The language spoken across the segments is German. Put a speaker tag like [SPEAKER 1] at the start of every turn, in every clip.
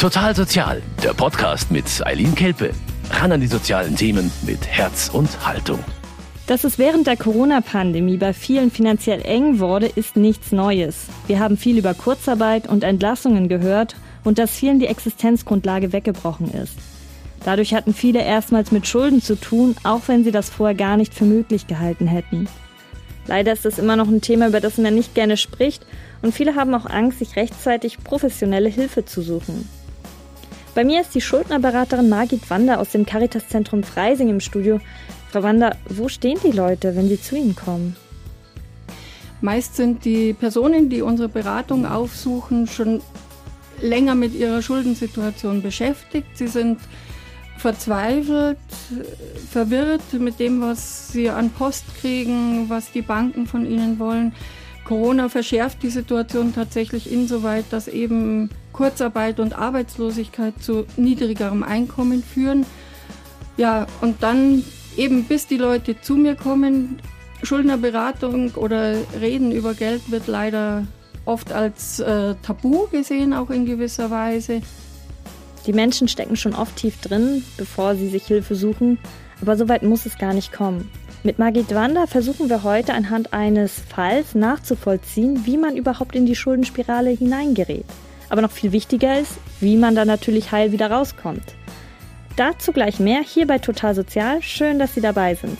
[SPEAKER 1] Total Sozial, der Podcast mit Eileen Kelpe. Ran an die sozialen Themen mit Herz und Haltung.
[SPEAKER 2] Dass es während der Corona-Pandemie bei vielen finanziell eng wurde, ist nichts Neues. Wir haben viel über Kurzarbeit und Entlassungen gehört und dass vielen die Existenzgrundlage weggebrochen ist. Dadurch hatten viele erstmals mit Schulden zu tun, auch wenn sie das vorher gar nicht für möglich gehalten hätten. Leider ist das immer noch ein Thema, über das man nicht gerne spricht und viele haben auch Angst, sich rechtzeitig professionelle Hilfe zu suchen. Bei mir ist die Schuldnerberaterin Margit Wander aus dem Caritas-Zentrum Freising im Studio. Frau Wander, wo stehen die Leute, wenn sie zu Ihnen kommen?
[SPEAKER 3] Meist sind die Personen, die unsere Beratung aufsuchen, schon länger mit ihrer Schuldensituation beschäftigt. Sie sind verzweifelt, verwirrt mit dem, was sie an Post kriegen, was die Banken von ihnen wollen. Corona verschärft die Situation tatsächlich insoweit, dass eben Kurzarbeit und Arbeitslosigkeit zu niedrigerem Einkommen führen. Ja, und dann eben bis die Leute zu mir kommen, Schuldnerberatung oder Reden über Geld wird leider oft als äh, Tabu gesehen, auch in gewisser Weise.
[SPEAKER 2] Die Menschen stecken schon oft tief drin, bevor sie sich Hilfe suchen, aber so weit muss es gar nicht kommen. Mit Margit Wander versuchen wir heute anhand eines Falls nachzuvollziehen, wie man überhaupt in die Schuldenspirale hineingerät. Aber noch viel wichtiger ist, wie man da natürlich heil wieder rauskommt. Dazu gleich mehr hier bei Total Sozial. Schön, dass Sie dabei sind.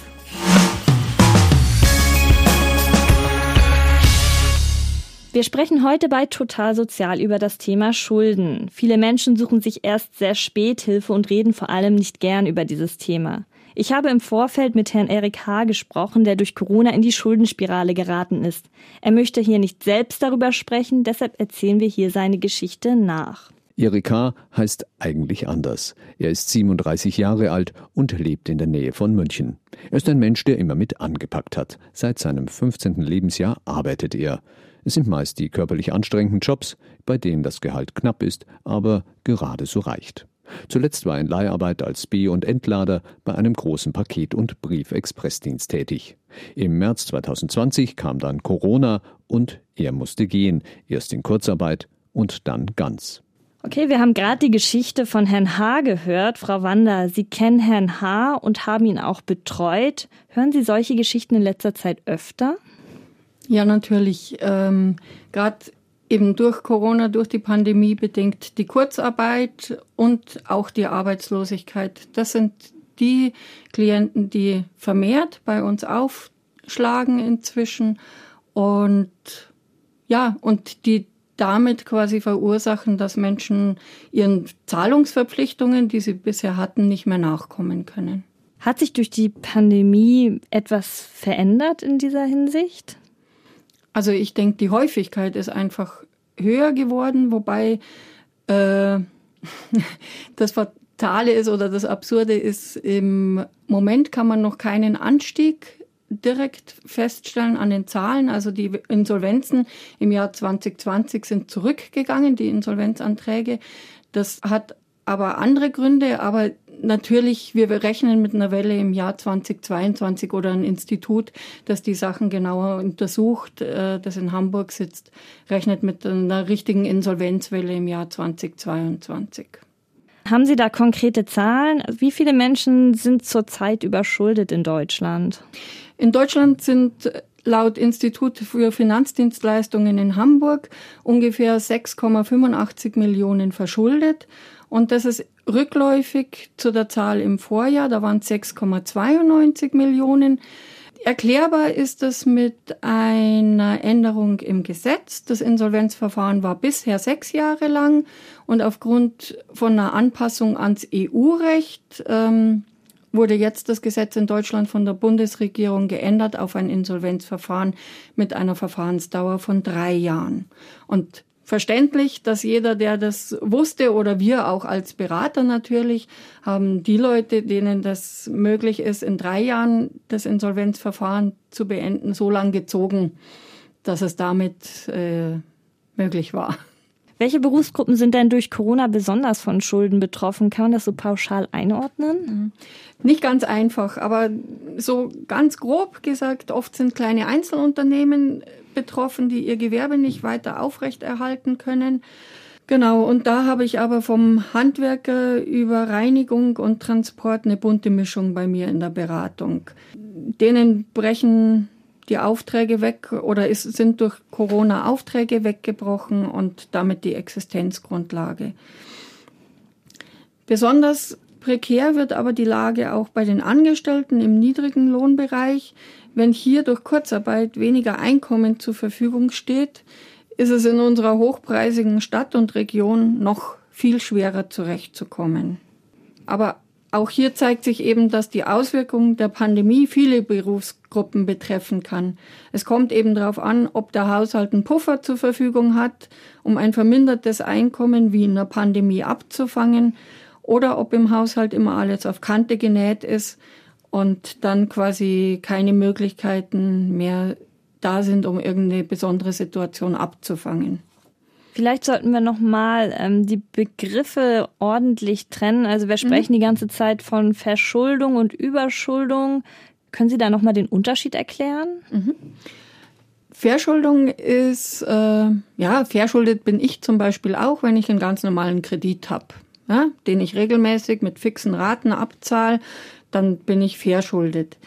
[SPEAKER 2] Wir sprechen heute bei Total Sozial über das Thema Schulden. Viele Menschen suchen sich erst sehr spät Hilfe und reden vor allem nicht gern über dieses Thema. Ich habe im Vorfeld mit Herrn Erik H. gesprochen, der durch Corona in die Schuldenspirale geraten ist. Er möchte hier nicht selbst darüber sprechen, deshalb erzählen wir hier seine Geschichte nach.
[SPEAKER 4] Erik H. heißt eigentlich anders. Er ist 37 Jahre alt und lebt in der Nähe von München. Er ist ein Mensch, der immer mit angepackt hat. Seit seinem 15. Lebensjahr arbeitet er. Es sind meist die körperlich anstrengenden Jobs, bei denen das Gehalt knapp ist, aber gerade so reicht. Zuletzt war er in Leiharbeit als B- und Entlader bei einem großen Paket- und Briefexpressdienst tätig. Im März 2020 kam dann Corona und er musste gehen, erst in Kurzarbeit und dann ganz.
[SPEAKER 2] Okay, wir haben gerade die Geschichte von Herrn H. gehört. Frau Wander, Sie kennen Herrn H. und haben ihn auch betreut. Hören Sie solche Geschichten in letzter Zeit öfter?
[SPEAKER 3] Ja, natürlich. Ähm, gerade eben durch Corona, durch die Pandemie bedingt die Kurzarbeit und auch die Arbeitslosigkeit. Das sind die Klienten, die vermehrt bei uns aufschlagen inzwischen und ja, und die damit quasi verursachen, dass Menschen ihren Zahlungsverpflichtungen, die sie bisher hatten, nicht mehr nachkommen können.
[SPEAKER 2] Hat sich durch die Pandemie etwas verändert in dieser Hinsicht?
[SPEAKER 3] Also ich denke, die Häufigkeit ist einfach höher geworden, wobei äh, das Fatale ist oder das Absurde ist, im Moment kann man noch keinen Anstieg direkt feststellen an den Zahlen. Also die Insolvenzen im Jahr 2020 sind zurückgegangen, die Insolvenzanträge. Das hat aber andere Gründe, aber natürlich, wir rechnen mit einer Welle im Jahr 2022 oder ein Institut, das die Sachen genauer untersucht, äh, das in Hamburg sitzt, rechnet mit einer richtigen Insolvenzwelle im Jahr 2022.
[SPEAKER 2] Haben Sie da konkrete Zahlen? Wie viele Menschen sind zurzeit überschuldet in Deutschland?
[SPEAKER 3] In Deutschland sind laut Institut für Finanzdienstleistungen in Hamburg ungefähr 6,85 Millionen verschuldet. Und das ist rückläufig zu der Zahl im Vorjahr, da waren es 6,92 Millionen. Erklärbar ist es mit einer Änderung im Gesetz. Das Insolvenzverfahren war bisher sechs Jahre lang und aufgrund von einer Anpassung ans EU-Recht ähm, wurde jetzt das Gesetz in Deutschland von der Bundesregierung geändert auf ein Insolvenzverfahren mit einer Verfahrensdauer von drei Jahren. Und verständlich, dass jeder, der das wusste oder wir auch als Berater natürlich, haben die Leute, denen das möglich ist, in drei Jahren das Insolvenzverfahren zu beenden, so lang gezogen, dass es damit äh, möglich war.
[SPEAKER 2] Welche Berufsgruppen sind denn durch Corona besonders von Schulden betroffen? Kann man das so pauschal einordnen? Mhm.
[SPEAKER 3] Nicht ganz einfach, aber so ganz grob gesagt, oft sind kleine Einzelunternehmen betroffen, die ihr Gewerbe nicht weiter aufrechterhalten können. Genau, und da habe ich aber vom Handwerker über Reinigung und Transport eine bunte Mischung bei mir in der Beratung. Denen brechen die Aufträge weg oder ist, sind durch Corona Aufträge weggebrochen und damit die Existenzgrundlage. Besonders prekär wird aber die Lage auch bei den Angestellten im niedrigen Lohnbereich. Wenn hier durch Kurzarbeit weniger Einkommen zur Verfügung steht, ist es in unserer hochpreisigen Stadt und Region noch viel schwerer zurechtzukommen. Aber auch hier zeigt sich eben, dass die Auswirkungen der Pandemie viele Berufsgruppen betreffen kann. Es kommt eben darauf an, ob der Haushalt einen Puffer zur Verfügung hat, um ein vermindertes Einkommen wie in der Pandemie abzufangen, oder ob im Haushalt immer alles auf Kante genäht ist und dann quasi keine Möglichkeiten mehr da sind, um irgendeine besondere Situation abzufangen.
[SPEAKER 2] Vielleicht sollten wir nochmal ähm, die Begriffe ordentlich trennen. Also wir sprechen mhm. die ganze Zeit von Verschuldung und Überschuldung. Können Sie da nochmal den Unterschied erklären? Mhm.
[SPEAKER 3] Verschuldung ist, äh, ja, verschuldet bin ich zum Beispiel auch, wenn ich einen ganz normalen Kredit habe, ja, den ich regelmäßig mit fixen Raten abzahle, dann bin ich verschuldet.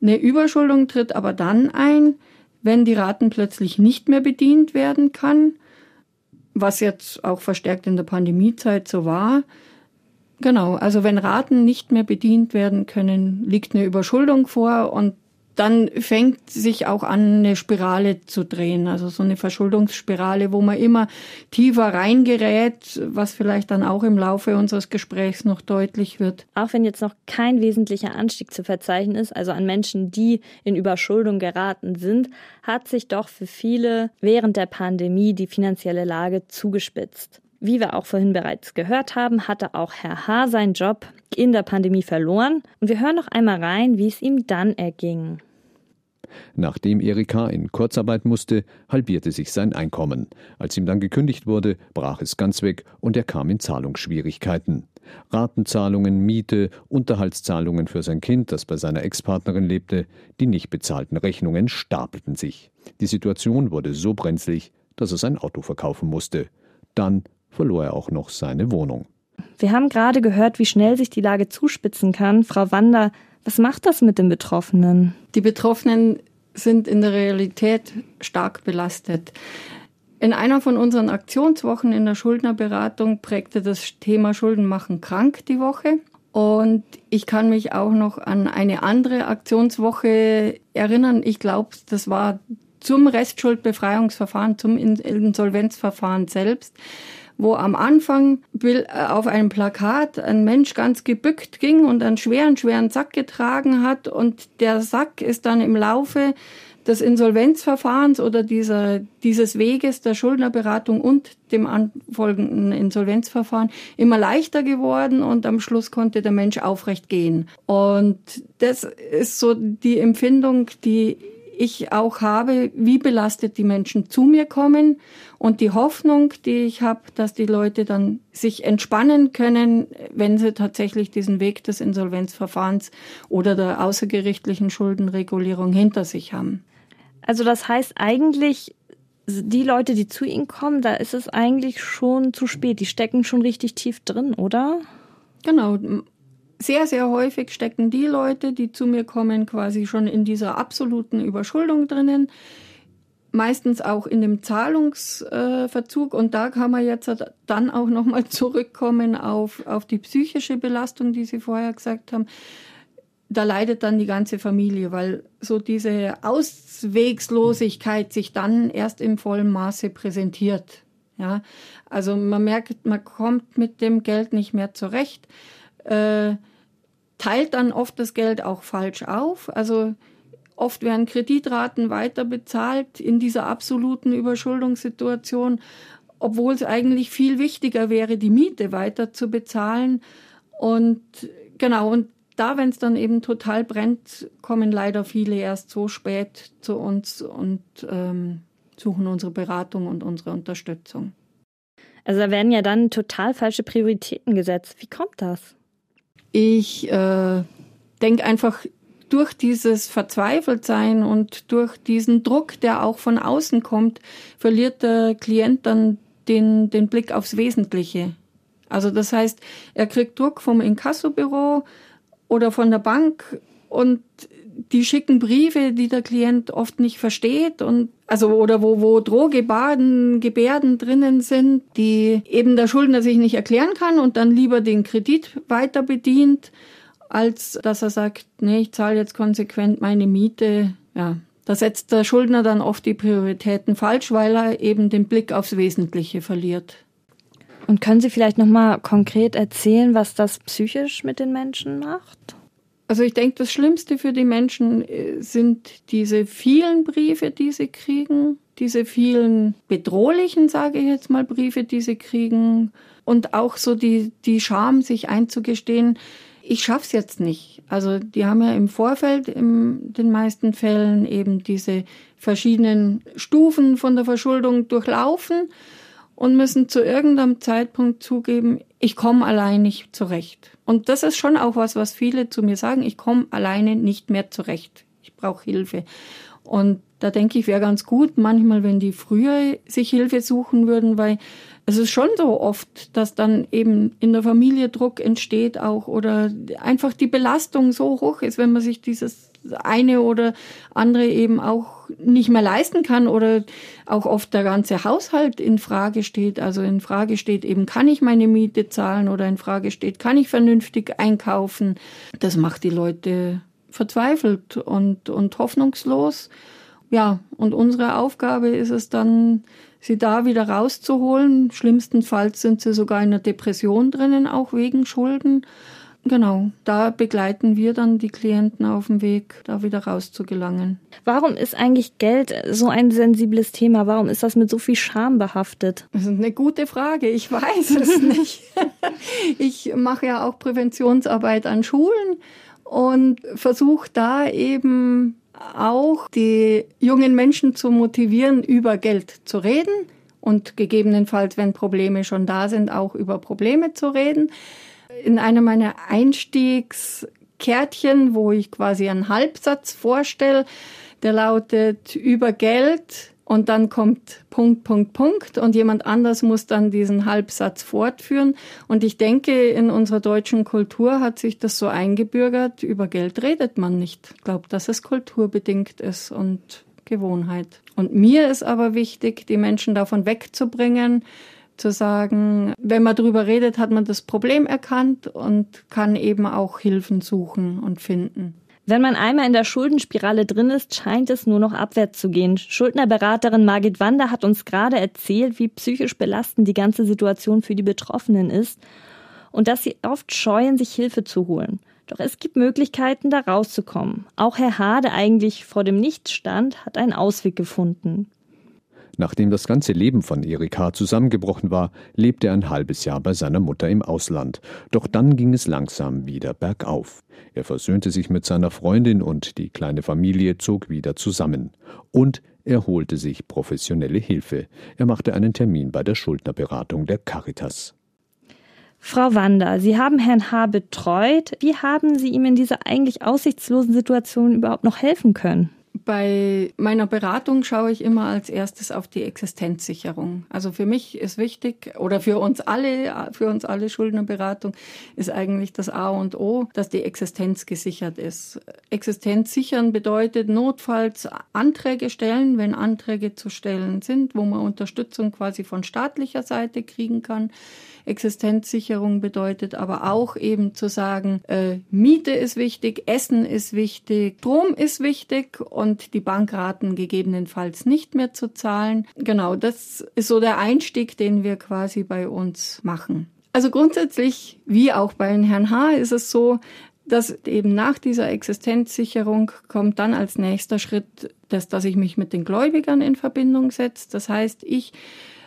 [SPEAKER 3] Eine Überschuldung tritt aber dann ein, wenn die Raten plötzlich nicht mehr bedient werden kann, was jetzt auch verstärkt in der Pandemiezeit so war. Genau, also wenn Raten nicht mehr bedient werden können, liegt eine Überschuldung vor und dann fängt sich auch an, eine Spirale zu drehen, also so eine Verschuldungsspirale, wo man immer tiefer reingerät, was vielleicht dann auch im Laufe unseres Gesprächs noch deutlich wird.
[SPEAKER 2] Auch wenn jetzt noch kein wesentlicher Anstieg zu verzeichnen ist, also an Menschen, die in Überschuldung geraten sind, hat sich doch für viele während der Pandemie die finanzielle Lage zugespitzt. Wie wir auch vorhin bereits gehört haben, hatte auch Herr H. seinen Job in der Pandemie verloren. Und wir hören noch einmal rein, wie es ihm dann erging.
[SPEAKER 4] Nachdem Erika in Kurzarbeit musste, halbierte sich sein Einkommen. Als ihm dann gekündigt wurde, brach es ganz weg und er kam in Zahlungsschwierigkeiten. Ratenzahlungen, Miete, Unterhaltszahlungen für sein Kind, das bei seiner Ex-Partnerin lebte, die nicht bezahlten Rechnungen stapelten sich. Die Situation wurde so brenzlig, dass er sein Auto verkaufen musste. Dann verlor er auch noch seine Wohnung.
[SPEAKER 2] Wir haben gerade gehört, wie schnell sich die Lage zuspitzen kann. Frau Wander, was macht das mit den Betroffenen?
[SPEAKER 3] Die Betroffenen sind in der Realität stark belastet. In einer von unseren Aktionswochen in der Schuldnerberatung prägte das Thema Schulden machen krank die Woche. Und ich kann mich auch noch an eine andere Aktionswoche erinnern. Ich glaube, das war zum Restschuldbefreiungsverfahren, zum Insolvenzverfahren selbst wo am Anfang äh, auf einem Plakat ein Mensch ganz gebückt ging und einen schweren, schweren Sack getragen hat und der Sack ist dann im Laufe des Insolvenzverfahrens oder dieser, dieses Weges der Schuldnerberatung und dem anfolgenden Insolvenzverfahren immer leichter geworden und am Schluss konnte der Mensch aufrecht gehen. Und das ist so die Empfindung, die ich auch habe, wie belastet die Menschen zu mir kommen und die Hoffnung, die ich habe, dass die Leute dann sich entspannen können, wenn sie tatsächlich diesen Weg des Insolvenzverfahrens oder der außergerichtlichen Schuldenregulierung hinter sich haben.
[SPEAKER 2] Also das heißt eigentlich, die Leute, die zu Ihnen kommen, da ist es eigentlich schon zu spät. Die stecken schon richtig tief drin, oder?
[SPEAKER 3] Genau sehr, sehr häufig stecken die Leute, die zu mir kommen, quasi schon in dieser absoluten Überschuldung drinnen. Meistens auch in dem Zahlungsverzug. Und da kann man jetzt dann auch nochmal zurückkommen auf, auf die psychische Belastung, die Sie vorher gesagt haben. Da leidet dann die ganze Familie, weil so diese Auswegslosigkeit sich dann erst im vollen Maße präsentiert. Ja, also man merkt, man kommt mit dem Geld nicht mehr zurecht äh, teilt dann oft das Geld auch falsch auf. Also oft werden Kreditraten weiter bezahlt in dieser absoluten Überschuldungssituation, obwohl es eigentlich viel wichtiger wäre, die Miete weiter zu bezahlen. Und genau, und da, wenn es dann eben total brennt, kommen leider viele erst so spät zu uns und ähm, suchen unsere Beratung und unsere Unterstützung.
[SPEAKER 2] Also da werden ja dann total falsche Prioritäten gesetzt. Wie kommt das?
[SPEAKER 3] Ich äh, denke einfach, durch dieses Verzweifeltsein und durch diesen Druck, der auch von außen kommt, verliert der Klient dann den, den Blick aufs Wesentliche. Also das heißt, er kriegt Druck vom Inkassobüro oder von der Bank und die schicken Briefe, die der Klient oft nicht versteht und also oder wo wo Drohgebärden Gebärden drinnen sind, die eben der Schuldner sich nicht erklären kann und dann lieber den Kredit weiter bedient, als dass er sagt, nee, ich zahle jetzt konsequent meine Miete. Ja, da setzt der Schuldner dann oft die Prioritäten falsch, weil er eben den Blick aufs Wesentliche verliert.
[SPEAKER 2] Und können Sie vielleicht noch mal konkret erzählen, was das psychisch mit den Menschen macht?
[SPEAKER 3] Also ich denke, das Schlimmste für die Menschen äh, sind diese vielen Briefe, die sie kriegen, diese vielen bedrohlichen, sage ich jetzt mal, Briefe, die sie kriegen und auch so die, die Scham, sich einzugestehen, ich schaff's jetzt nicht. Also die haben ja im Vorfeld in den meisten Fällen eben diese verschiedenen Stufen von der Verschuldung durchlaufen und müssen zu irgendeinem Zeitpunkt zugeben, ich komme allein nicht zurecht. Und das ist schon auch was, was viele zu mir sagen, ich komme alleine nicht mehr zurecht. Ich brauche Hilfe. Und da denke ich, wäre ganz gut, manchmal, wenn die früher sich Hilfe suchen würden, weil es ist schon so oft, dass dann eben in der Familie Druck entsteht auch oder einfach die Belastung so hoch ist, wenn man sich dieses eine oder andere eben auch nicht mehr leisten kann oder auch oft der ganze Haushalt in Frage steht. Also in Frage steht eben, kann ich meine Miete zahlen oder in Frage steht, kann ich vernünftig einkaufen. Das macht die Leute verzweifelt und, und hoffnungslos. Ja, und unsere Aufgabe ist es dann, sie da wieder rauszuholen. Schlimmstenfalls sind sie sogar in einer Depression drinnen, auch wegen Schulden. Genau, da begleiten wir dann die Klienten auf dem Weg, da wieder rauszugelangen.
[SPEAKER 2] Warum ist eigentlich Geld so ein sensibles Thema? Warum ist das mit so viel Scham behaftet?
[SPEAKER 3] Das ist eine gute Frage. Ich weiß es nicht. Ich mache ja auch Präventionsarbeit an Schulen und versuche da eben auch die jungen Menschen zu motivieren, über Geld zu reden und gegebenenfalls, wenn Probleme schon da sind, auch über Probleme zu reden in einem meiner Einstiegskärtchen, wo ich quasi einen Halbsatz vorstelle, der lautet über Geld und dann kommt Punkt, Punkt, Punkt und jemand anders muss dann diesen Halbsatz fortführen. Und ich denke, in unserer deutschen Kultur hat sich das so eingebürgert, über Geld redet man nicht. Ich glaube, dass es kulturbedingt ist und Gewohnheit. Und mir ist aber wichtig, die Menschen davon wegzubringen, zu sagen, wenn man darüber redet, hat man das Problem erkannt und kann eben auch Hilfen suchen und finden.
[SPEAKER 2] Wenn man einmal in der Schuldenspirale drin ist, scheint es nur noch abwärts zu gehen. Schuldnerberaterin Margit Wander hat uns gerade erzählt, wie psychisch belastend die ganze Situation für die Betroffenen ist und dass sie oft scheuen, sich Hilfe zu holen. Doch es gibt Möglichkeiten, da rauszukommen. Auch Herr Hade eigentlich vor dem Nichts stand, hat einen Ausweg gefunden.
[SPEAKER 4] Nachdem das ganze Leben von Erik H. zusammengebrochen war, lebte er ein halbes Jahr bei seiner Mutter im Ausland. Doch dann ging es langsam wieder bergauf. Er versöhnte sich mit seiner Freundin und die kleine Familie zog wieder zusammen. Und er holte sich professionelle Hilfe. Er machte einen Termin bei der Schuldnerberatung der Caritas.
[SPEAKER 2] Frau Wander, Sie haben Herrn H. betreut. Wie haben Sie ihm in dieser eigentlich aussichtslosen Situation überhaupt noch helfen können?
[SPEAKER 3] Bei meiner Beratung schaue ich immer als erstes auf die Existenzsicherung. Also für mich ist wichtig oder für uns alle, für uns alle Schuldnerberatung ist eigentlich das A und O, dass die Existenz gesichert ist. Existenz sichern bedeutet notfalls Anträge stellen, wenn Anträge zu stellen sind, wo man Unterstützung quasi von staatlicher Seite kriegen kann. Existenzsicherung bedeutet aber auch eben zu sagen, äh, Miete ist wichtig, Essen ist wichtig, Strom ist wichtig und die Bankraten gegebenenfalls nicht mehr zu zahlen. Genau, das ist so der Einstieg, den wir quasi bei uns machen. Also grundsätzlich, wie auch bei Herrn H., ist es so, dass eben nach dieser Existenzsicherung kommt dann als nächster Schritt, dass, dass ich mich mit den Gläubigern in Verbindung setze. Das heißt, ich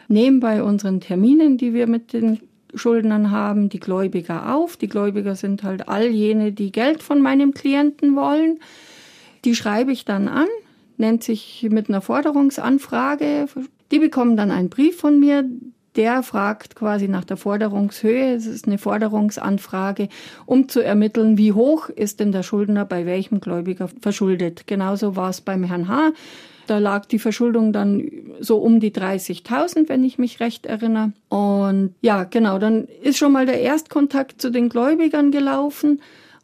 [SPEAKER 3] nehme bei unseren Terminen, die wir mit den Schuldnern haben, die Gläubiger auf. Die Gläubiger sind halt all jene, die Geld von meinem Klienten wollen. Die schreibe ich dann an, nennt sich mit einer Forderungsanfrage. Die bekommen dann einen Brief von mir, der fragt quasi nach der Forderungshöhe. Es ist eine Forderungsanfrage, um zu ermitteln, wie hoch ist denn der Schuldner bei welchem Gläubiger verschuldet. Genauso war es beim Herrn H. Da lag die Verschuldung dann so um die 30.000, wenn ich mich recht erinnere. Und ja, genau, dann ist schon mal der Erstkontakt zu den Gläubigern gelaufen.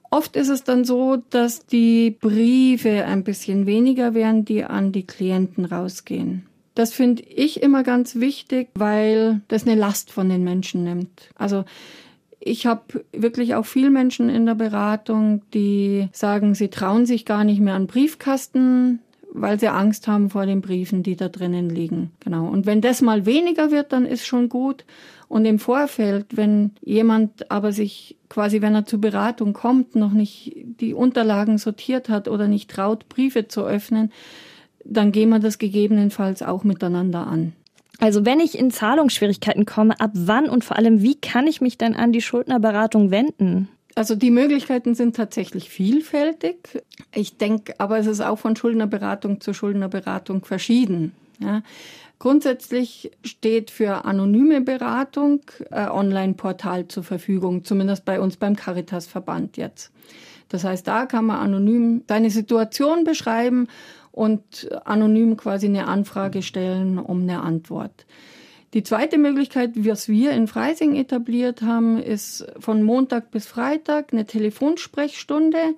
[SPEAKER 3] Oft ist es dann so, dass die Briefe ein bisschen weniger werden, die an die Klienten rausgehen. Das finde ich immer ganz wichtig, weil das eine Last von den Menschen nimmt. Also ich habe wirklich auch viele Menschen in der Beratung, die sagen, sie trauen sich gar nicht mehr an Briefkasten weil sie Angst haben vor den Briefen, die da drinnen liegen. Genau. Und wenn das mal weniger wird, dann ist schon gut. Und im Vorfeld, wenn jemand aber sich quasi, wenn er zur Beratung kommt, noch nicht die Unterlagen sortiert hat oder nicht traut, Briefe zu öffnen, dann gehen wir das gegebenenfalls auch miteinander an.
[SPEAKER 2] Also wenn ich in Zahlungsschwierigkeiten komme, ab wann und vor allem wie kann ich mich dann an die Schuldnerberatung wenden?
[SPEAKER 3] Also die Möglichkeiten sind tatsächlich vielfältig. Ich denke, aber es ist auch von Schuldnerberatung zu Schuldnerberatung verschieden. Ja. Grundsätzlich steht für anonyme Beratung ein Online-Portal zur Verfügung, zumindest bei uns beim Caritas-Verband jetzt. Das heißt, da kann man anonym seine Situation beschreiben und anonym quasi eine Anfrage stellen um eine Antwort. Die zweite Möglichkeit, was wir in Freising etabliert haben, ist von Montag bis Freitag eine Telefonsprechstunde.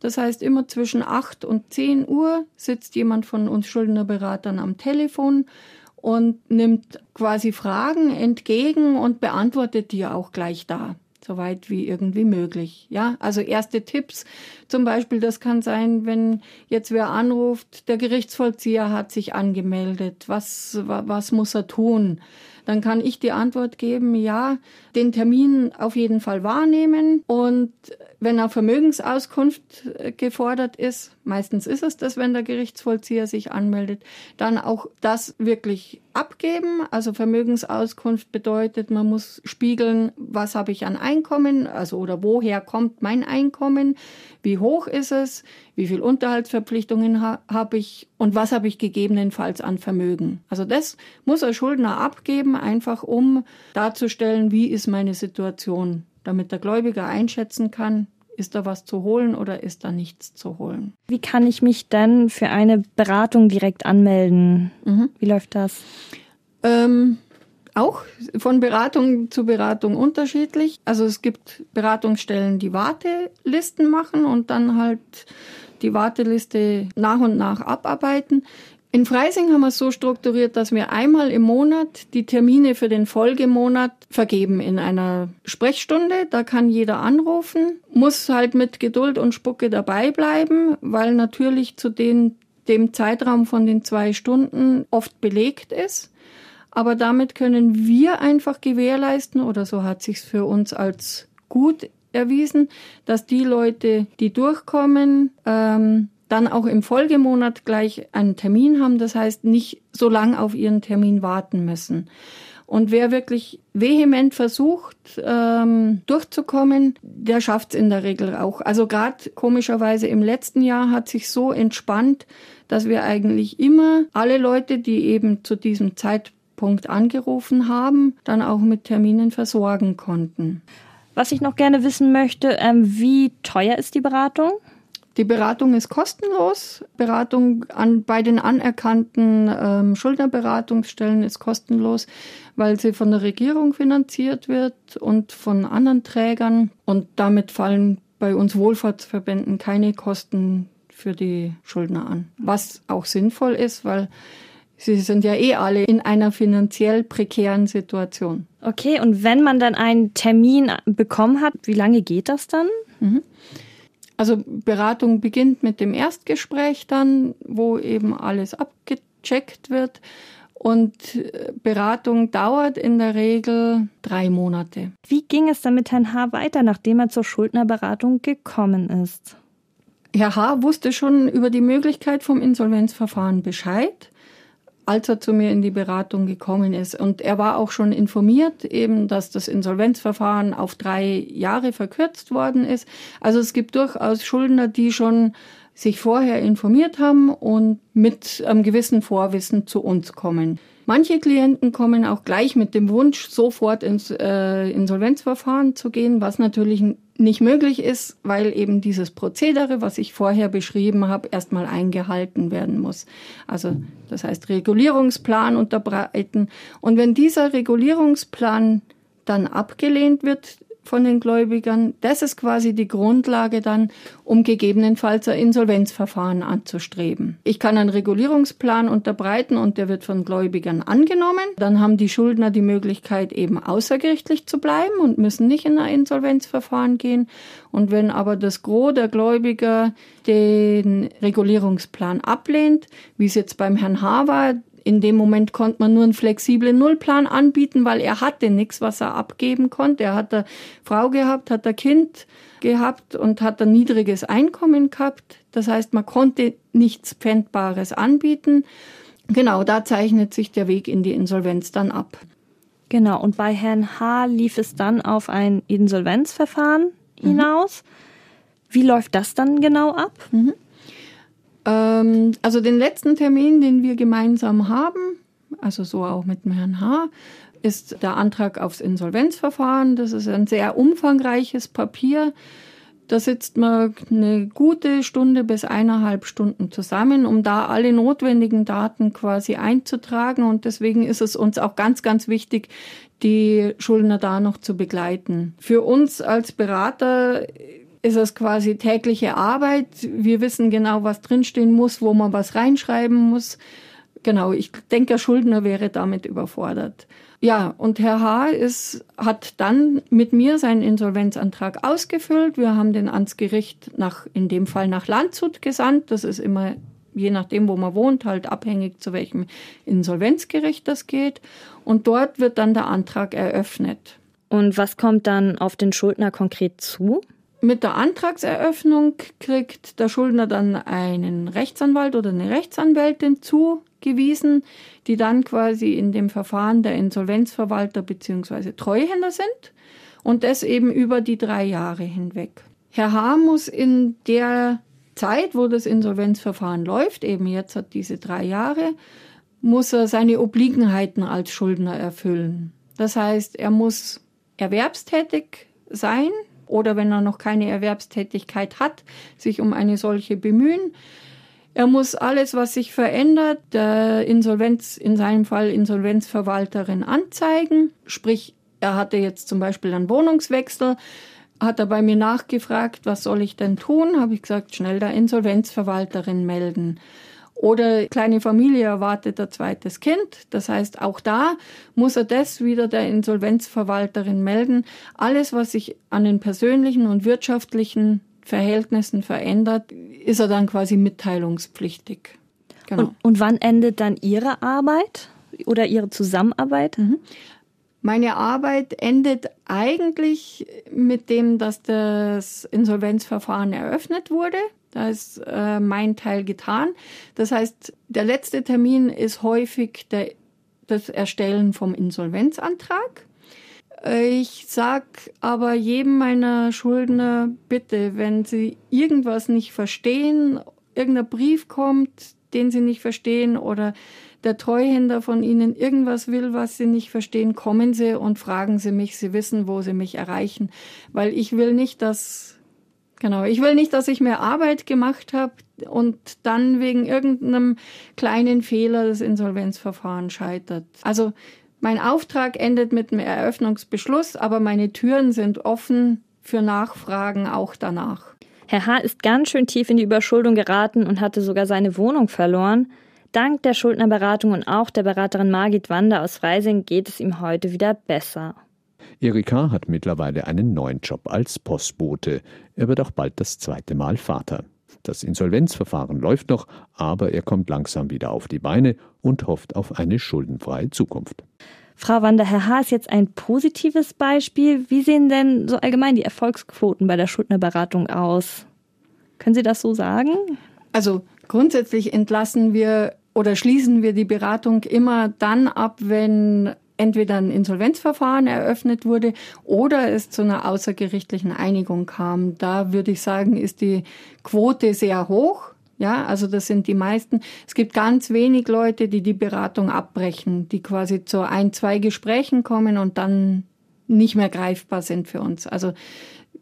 [SPEAKER 3] Das heißt, immer zwischen 8 und 10 Uhr sitzt jemand von uns Schuldnerberatern am Telefon und nimmt quasi Fragen entgegen und beantwortet die auch gleich da so weit wie irgendwie möglich. Ja, also erste Tipps zum Beispiel, das kann sein, wenn jetzt wer anruft, der Gerichtsvollzieher hat sich angemeldet, was, was muss er tun? Dann kann ich die Antwort geben, ja, den Termin auf jeden Fall wahrnehmen und wenn eine Vermögensauskunft äh, gefordert ist, meistens ist es das, wenn der Gerichtsvollzieher sich anmeldet, dann auch das wirklich abgeben. Also Vermögensauskunft bedeutet, man muss spiegeln, was habe ich an Einkommen, also oder woher kommt mein Einkommen, wie hoch ist es, wie viel Unterhaltsverpflichtungen ha habe ich und was habe ich gegebenenfalls an Vermögen. Also das muss ein Schuldner abgeben, einfach um darzustellen, wie ist meine Situation damit der Gläubiger einschätzen kann, ist da was zu holen oder ist da nichts zu holen.
[SPEAKER 2] Wie kann ich mich dann für eine Beratung direkt anmelden? Mhm. Wie läuft das?
[SPEAKER 3] Ähm, auch von Beratung zu Beratung unterschiedlich. Also es gibt Beratungsstellen, die Wartelisten machen und dann halt die Warteliste nach und nach abarbeiten. In Freising haben wir es so strukturiert, dass wir einmal im Monat die Termine für den Folgemonat vergeben in einer Sprechstunde. Da kann jeder anrufen, muss halt mit Geduld und Spucke dabei bleiben, weil natürlich zu den, dem Zeitraum von den zwei Stunden oft belegt ist. Aber damit können wir einfach gewährleisten, oder so hat sich's für uns als gut erwiesen, dass die Leute, die durchkommen, ähm, dann auch im Folgemonat gleich einen Termin haben. Das heißt, nicht so lang auf ihren Termin warten müssen. Und wer wirklich vehement versucht, ähm, durchzukommen, der schafft es in der Regel auch. Also gerade komischerweise im letzten Jahr hat sich so entspannt, dass wir eigentlich immer alle Leute, die eben zu diesem Zeitpunkt angerufen haben, dann auch mit Terminen versorgen konnten.
[SPEAKER 2] Was ich noch gerne wissen möchte, ähm, wie teuer ist die Beratung?
[SPEAKER 3] Die Beratung ist kostenlos. Beratung an, bei den anerkannten ähm, Schuldnerberatungsstellen ist kostenlos, weil sie von der Regierung finanziert wird und von anderen Trägern. Und damit fallen bei uns Wohlfahrtsverbänden keine Kosten für die Schuldner an. Was auch sinnvoll ist, weil Sie sind ja eh alle in einer finanziell prekären Situation.
[SPEAKER 2] Okay, und wenn man dann einen Termin bekommen hat, wie lange geht das dann? Mhm.
[SPEAKER 3] Also Beratung beginnt mit dem Erstgespräch dann, wo eben alles abgecheckt wird. Und äh, Beratung dauert in der Regel drei Monate.
[SPEAKER 2] Wie ging es dann mit Herrn H. weiter, nachdem er zur Schuldnerberatung gekommen ist?
[SPEAKER 3] Herr H. wusste schon über die Möglichkeit vom Insolvenzverfahren Bescheid als er zu mir in die Beratung gekommen ist. Und er war auch schon informiert, eben, dass das Insolvenzverfahren auf drei Jahre verkürzt worden ist. Also es gibt durchaus Schuldner, die schon sich vorher informiert haben und mit einem gewissen Vorwissen zu uns kommen. Manche Klienten kommen auch gleich mit dem Wunsch, sofort ins äh, Insolvenzverfahren zu gehen, was natürlich nicht möglich ist, weil eben dieses Prozedere, was ich vorher beschrieben habe, erstmal eingehalten werden muss. Also das heißt Regulierungsplan unterbreiten. Und wenn dieser Regulierungsplan dann abgelehnt wird, von den Gläubigern. Das ist quasi die Grundlage dann, um gegebenenfalls ein Insolvenzverfahren anzustreben. Ich kann einen Regulierungsplan unterbreiten und der wird von Gläubigern angenommen. Dann haben die Schuldner die Möglichkeit, eben außergerichtlich zu bleiben und müssen nicht in ein Insolvenzverfahren gehen. Und wenn aber das Gros der Gläubiger den Regulierungsplan ablehnt, wie es jetzt beim Herrn H. war, in dem Moment konnte man nur einen flexiblen Nullplan anbieten, weil er hatte nichts, was er abgeben konnte. Er hat eine Frau gehabt, hat ein Kind gehabt und hat ein niedriges Einkommen gehabt. Das heißt, man konnte nichts Pfändbares anbieten. Genau, da zeichnet sich der Weg in die Insolvenz dann ab.
[SPEAKER 2] Genau, und bei Herrn H. lief es dann auf ein Insolvenzverfahren mhm. hinaus. Mhm. Wie läuft das dann genau ab? Mhm.
[SPEAKER 3] Ähm, also den letzten Termin, den wir gemeinsam haben, also so auch mit dem Herrn H., ist der Antrag aufs Insolvenzverfahren. Das ist ein sehr umfangreiches Papier. Da sitzt man eine gute Stunde bis eineinhalb Stunden zusammen, um da alle notwendigen Daten quasi einzutragen. Und deswegen ist es uns auch ganz, ganz wichtig, die Schuldner da noch zu begleiten. Für uns als Berater ist es quasi tägliche Arbeit. Wir wissen genau, was drinstehen muss, wo man was reinschreiben muss. Genau, ich denke, der Schuldner wäre damit überfordert. Ja, und Herr H. Ist, hat dann mit mir seinen Insolvenzantrag ausgefüllt. Wir haben den ans Gericht nach, in dem Fall nach Landshut gesandt. Das ist immer, je nachdem, wo man wohnt, halt abhängig, zu welchem Insolvenzgericht das geht. Und dort wird dann der Antrag eröffnet.
[SPEAKER 2] Und was kommt dann auf den Schuldner konkret zu?
[SPEAKER 3] Mit der Antragseröffnung kriegt der Schuldner dann einen Rechtsanwalt oder eine Rechtsanwältin zugewiesen, die dann quasi in dem Verfahren der Insolvenzverwalter bzw. Treuhänder sind und das eben über die drei Jahre hinweg. Herr H. muss in der Zeit, wo das Insolvenzverfahren läuft, eben jetzt hat diese drei Jahre, muss er seine Obliegenheiten als Schuldner erfüllen. Das heißt, er muss erwerbstätig sein, oder wenn er noch keine Erwerbstätigkeit hat, sich um eine solche bemühen. Er muss alles, was sich verändert, der Insolvenz, in seinem Fall Insolvenzverwalterin anzeigen. Sprich, er hatte jetzt zum Beispiel einen Wohnungswechsel, hat er bei mir nachgefragt, was soll ich denn tun? Habe ich gesagt, schnell der Insolvenzverwalterin melden. Oder kleine Familie erwartet ein zweites Kind. Das heißt, auch da muss er das wieder der Insolvenzverwalterin melden. Alles, was sich an den persönlichen und wirtschaftlichen Verhältnissen verändert, ist er dann quasi mitteilungspflichtig.
[SPEAKER 2] Genau. Und, und wann endet dann Ihre Arbeit oder Ihre Zusammenarbeit? Mhm.
[SPEAKER 3] Meine Arbeit endet eigentlich mit dem, dass das Insolvenzverfahren eröffnet wurde. Da ist äh, mein Teil getan. Das heißt, der letzte Termin ist häufig der, das Erstellen vom Insolvenzantrag. Ich sag aber jedem meiner Schuldner, bitte, wenn Sie irgendwas nicht verstehen, irgendein Brief kommt, den Sie nicht verstehen oder der Treuhänder von Ihnen irgendwas will, was Sie nicht verstehen, kommen Sie und fragen Sie mich. Sie wissen, wo Sie mich erreichen, weil ich will nicht, dass Genau, ich will nicht, dass ich mehr Arbeit gemacht habe und dann wegen irgendeinem kleinen Fehler das Insolvenzverfahren scheitert. Also mein Auftrag endet mit einem Eröffnungsbeschluss, aber meine Türen sind offen für Nachfragen auch danach.
[SPEAKER 2] Herr H. ist ganz schön tief in die Überschuldung geraten und hatte sogar seine Wohnung verloren. Dank der Schuldnerberatung und auch der Beraterin Margit Wander aus Freising geht es ihm heute wieder besser.
[SPEAKER 4] Erika hat mittlerweile einen neuen Job als Postbote. Er wird auch bald das zweite Mal Vater. Das Insolvenzverfahren läuft noch, aber er kommt langsam wieder auf die Beine und hofft auf eine schuldenfreie Zukunft.
[SPEAKER 2] Frau Wander, Herr H. ist jetzt ein positives Beispiel. Wie sehen denn so allgemein die Erfolgsquoten bei der Schuldnerberatung aus? Können Sie das so sagen?
[SPEAKER 3] Also grundsätzlich entlassen wir oder schließen wir die Beratung immer dann ab, wenn entweder ein Insolvenzverfahren eröffnet wurde oder es zu einer außergerichtlichen Einigung kam. Da würde ich sagen, ist die Quote sehr hoch. Ja, also das sind die meisten. Es gibt ganz wenig Leute, die die Beratung abbrechen, die quasi zu ein, zwei Gesprächen kommen und dann nicht mehr greifbar sind für uns. Also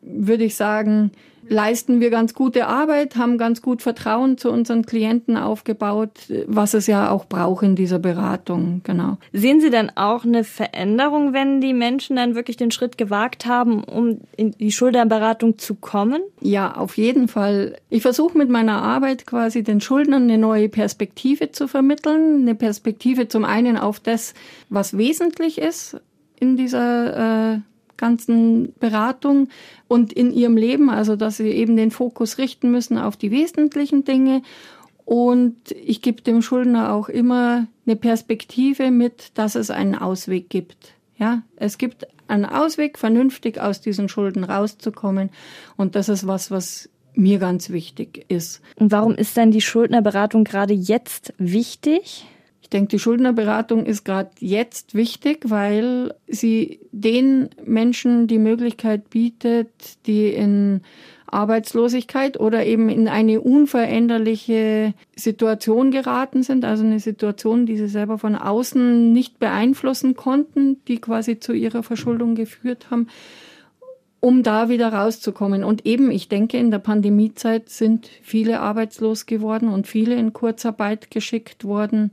[SPEAKER 3] würde ich sagen, leisten wir ganz gute Arbeit, haben ganz gut Vertrauen zu unseren Klienten aufgebaut, was es ja auch braucht in dieser Beratung, genau.
[SPEAKER 2] Sehen Sie dann auch eine Veränderung, wenn die Menschen dann wirklich den Schritt gewagt haben, um in die Schuldnerberatung zu kommen?
[SPEAKER 3] Ja, auf jeden Fall. Ich versuche mit meiner Arbeit quasi den Schuldnern eine neue Perspektive zu vermitteln, eine Perspektive zum einen auf das, was wesentlich ist in dieser äh, ganzen Beratung und in ihrem Leben, also dass sie eben den Fokus richten müssen auf die wesentlichen Dinge. Und ich gebe dem Schuldner auch immer eine Perspektive mit, dass es einen Ausweg gibt. Ja, es gibt einen Ausweg, vernünftig aus diesen Schulden rauszukommen. Und das ist was, was mir ganz wichtig ist.
[SPEAKER 2] Und warum ist denn die Schuldnerberatung gerade jetzt wichtig?
[SPEAKER 3] Ich denke, die Schuldnerberatung ist gerade jetzt wichtig, weil sie den Menschen die Möglichkeit bietet, die in Arbeitslosigkeit oder eben in eine unveränderliche Situation geraten sind, also eine Situation, die sie selber von außen nicht beeinflussen konnten, die quasi zu ihrer Verschuldung geführt haben, um da wieder rauszukommen. Und eben, ich denke, in der Pandemiezeit sind viele arbeitslos geworden und viele in Kurzarbeit geschickt worden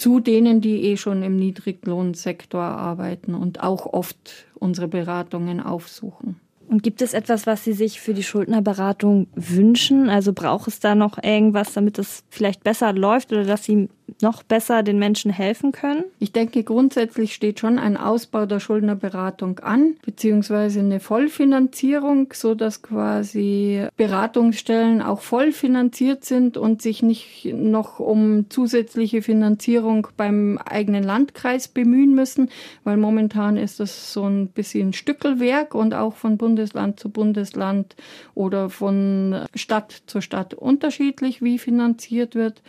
[SPEAKER 3] zu denen, die eh schon im Niedriglohnsektor arbeiten und auch oft unsere Beratungen aufsuchen.
[SPEAKER 2] Und gibt es etwas, was Sie sich für die Schuldnerberatung wünschen? Also braucht es da noch irgendwas, damit es vielleicht besser läuft oder dass Sie noch besser den Menschen helfen können?
[SPEAKER 3] Ich denke, grundsätzlich steht schon ein Ausbau der Schuldnerberatung an, beziehungsweise eine Vollfinanzierung, so dass quasi Beratungsstellen auch vollfinanziert sind und sich nicht noch um zusätzliche Finanzierung beim eigenen Landkreis bemühen müssen, weil momentan ist das so ein bisschen Stückelwerk und auch von Bundesland zu Bundesland oder von Stadt zu Stadt unterschiedlich, wie finanziert wird.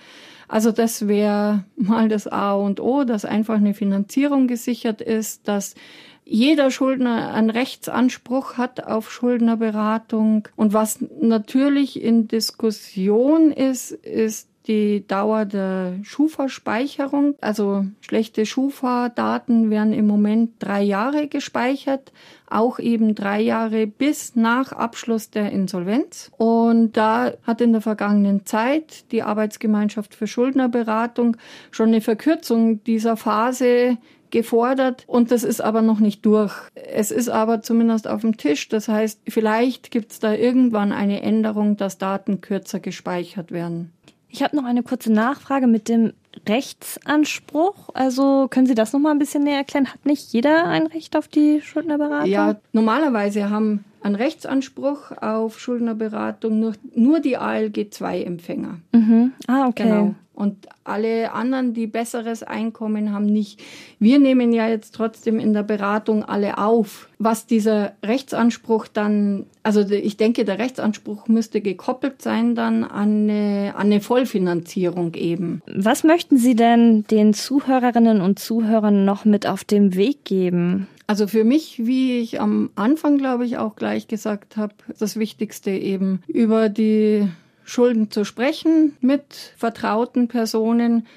[SPEAKER 3] Also das wäre mal das A und O, dass einfach eine Finanzierung gesichert ist, dass jeder Schuldner einen Rechtsanspruch hat auf Schuldnerberatung. Und was natürlich in Diskussion ist, ist die Dauer der Schufa-Speicherung. Also schlechte Schufa-Daten werden im Moment drei Jahre gespeichert, auch eben drei Jahre bis nach Abschluss der Insolvenz. Und da hat in der vergangenen Zeit die Arbeitsgemeinschaft für Schuldnerberatung schon eine Verkürzung dieser Phase gefordert und das ist aber noch nicht durch. Es ist aber zumindest auf dem Tisch. Das heißt, vielleicht gibt es da irgendwann eine Änderung, dass Daten kürzer gespeichert werden.
[SPEAKER 2] Ich habe noch eine kurze Nachfrage mit dem Rechtsanspruch. Also können Sie das noch mal ein bisschen näher erklären? Hat nicht jeder ein Recht auf die Schuldnerberatung?
[SPEAKER 3] Ja, normalerweise haben einen Rechtsanspruch auf Schuldnerberatung nur, nur die ALG-2-Empfänger.
[SPEAKER 2] Mhm. Ah, okay. Genau.
[SPEAKER 3] Und alle anderen, die besseres Einkommen haben, nicht. Wir nehmen ja jetzt trotzdem in der Beratung alle auf. Was dieser Rechtsanspruch dann, also ich denke, der Rechtsanspruch müsste gekoppelt sein dann an eine, an eine Vollfinanzierung eben.
[SPEAKER 2] Was möchten Sie denn den Zuhörerinnen und Zuhörern noch mit auf den Weg geben?
[SPEAKER 3] Also für mich, wie ich am Anfang, glaube ich, auch gleich gesagt habe, das Wichtigste eben über die Schulden zu sprechen mit vertrauten Personen,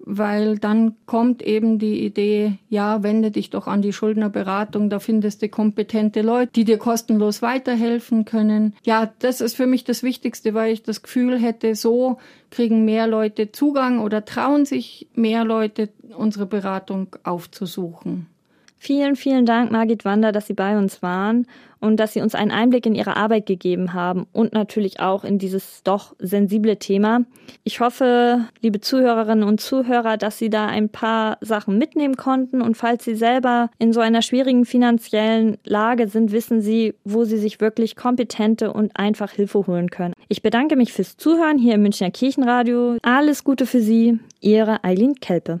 [SPEAKER 3] weil dann kommt eben die Idee, ja, wende dich doch an die Schuldnerberatung, da findest du kompetente Leute, die dir kostenlos weiterhelfen können. Ja, das ist für mich das Wichtigste, weil ich das Gefühl hätte, so kriegen mehr Leute Zugang oder trauen sich mehr Leute, unsere Beratung aufzusuchen.
[SPEAKER 2] Vielen, vielen Dank, Margit Wander, dass Sie bei uns waren und dass Sie uns einen Einblick in Ihre Arbeit gegeben haben und natürlich auch in dieses doch sensible Thema. Ich hoffe, liebe Zuhörerinnen und Zuhörer, dass Sie da ein paar Sachen mitnehmen konnten und falls Sie selber in so einer schwierigen finanziellen Lage sind, wissen Sie, wo Sie sich wirklich kompetente und einfach Hilfe holen können. Ich bedanke mich fürs Zuhören hier im Münchner Kirchenradio. Alles Gute für Sie, Ihre Eileen Kelpe.